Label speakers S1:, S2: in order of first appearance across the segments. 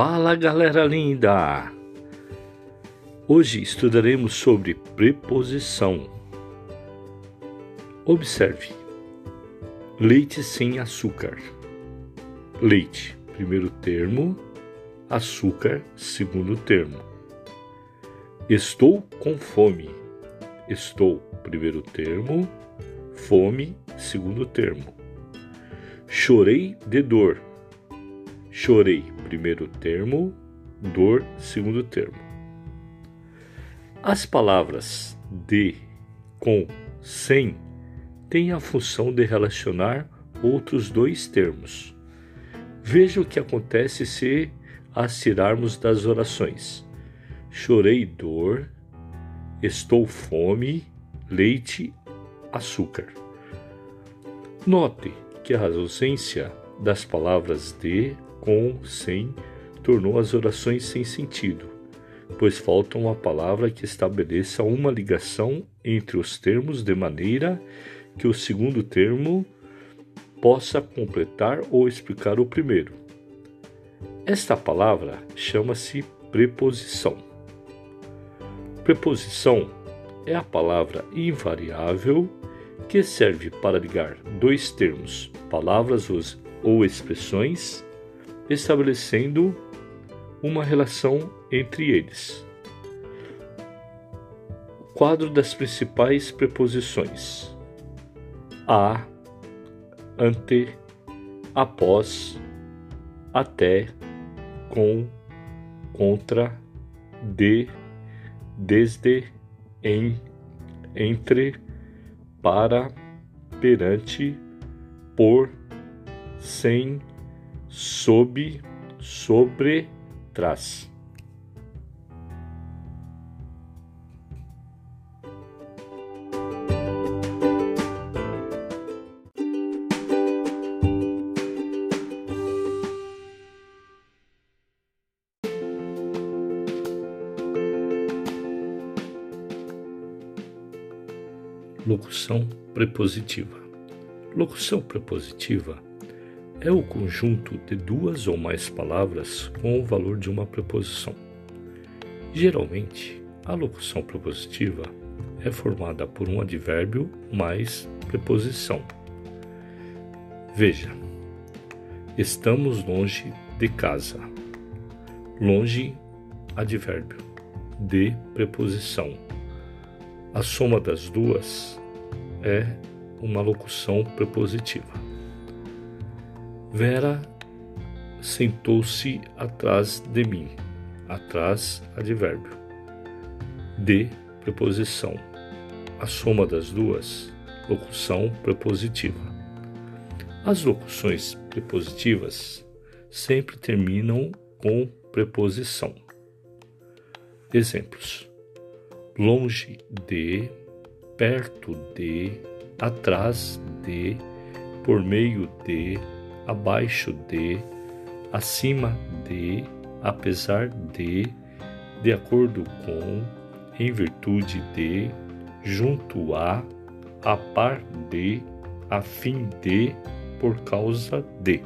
S1: Fala galera linda! Hoje estudaremos sobre preposição. Observe: leite sem açúcar. Leite, primeiro termo, açúcar, segundo termo. Estou com fome. Estou, primeiro termo, fome, segundo termo. Chorei de dor. Chorei, primeiro termo, dor, segundo termo. As palavras de, com, sem têm a função de relacionar outros dois termos. Veja o que acontece se as tirarmos das orações. Chorei dor, estou fome, leite, açúcar. Note que a ausência das palavras de, com, sem, tornou as orações sem sentido, pois falta uma palavra que estabeleça uma ligação entre os termos de maneira que o segundo termo possa completar ou explicar o primeiro. Esta palavra chama-se preposição. Preposição é a palavra invariável que serve para ligar dois termos, palavras ou expressões estabelecendo uma relação entre eles. Quadro das principais preposições: a, ante, após, até, com, contra, de, desde, em, entre, para, perante, por, sem, sob, sobre, trás. Locução prepositiva. Locução prepositiva é o conjunto de duas ou mais palavras com o valor de uma preposição. Geralmente, a locução prepositiva é formada por um advérbio mais preposição. Veja: estamos longe de casa. Longe, advérbio, de preposição. A soma das duas é uma locução prepositiva. Vera sentou-se atrás de mim. Atrás, advérbio. De, preposição. A soma das duas, locução prepositiva. As locuções prepositivas sempre terminam com preposição. Exemplos: longe de, perto de, atrás de, por meio de, abaixo de, acima de, apesar de, de acordo com, em virtude de, junto a, a par de, a fim de, por causa de.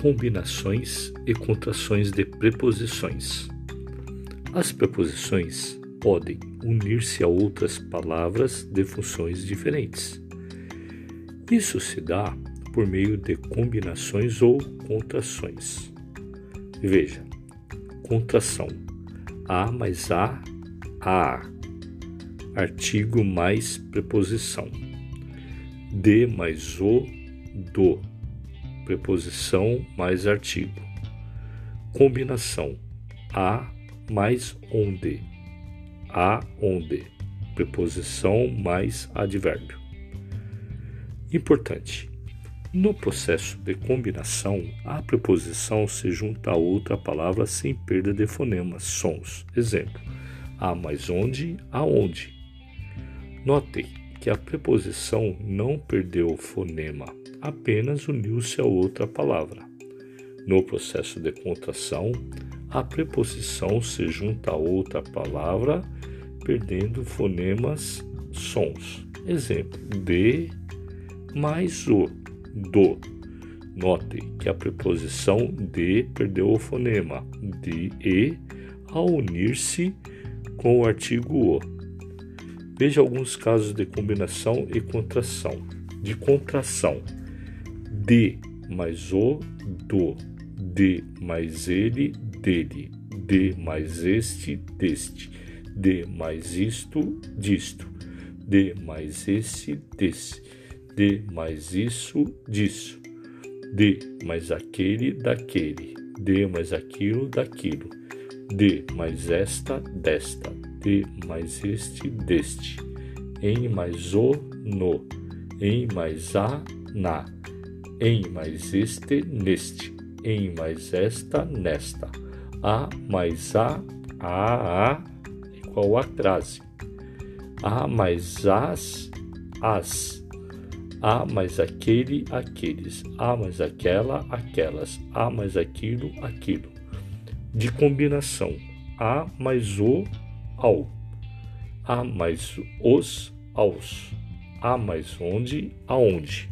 S1: Combinações e contrações de preposições. As preposições podem unir-se a outras palavras de funções diferentes. Isso se dá por meio de combinações ou contrações. Veja: contração a mais a, a, artigo mais preposição, de mais o, do preposição mais artigo. Combinação a mais onde. A onde. Preposição mais advérbio. Importante. No processo de combinação, a preposição se junta a outra palavra sem perda de fonemas, sons. Exemplo: a mais onde, aonde. Note que a preposição não perdeu o fonema apenas uniu-se a outra palavra. No processo de contração, a preposição se junta a outra palavra, perdendo fonemas, sons. Exemplo: de mais o, do. Note que a preposição de perdeu o fonema de e ao unir-se com o artigo o. Veja alguns casos de combinação e contração. De contração: de mais o, do, de mais ele, dele, de mais este, deste, de mais isto, disto, de mais esse, desse, de mais isso, disso, de mais aquele, daquele, de mais aquilo, daquilo, de mais esta, desta, de mais este, deste, em mais o, no, em mais a, na, em mais este, neste, em mais esta, nesta, a mais a, a, a, igual a crase, a mais as, as, a mais aquele, aqueles, a mais aquela, aquelas, a mais aquilo, aquilo. De combinação, a mais o, ao, a mais os, aos, a mais onde, aonde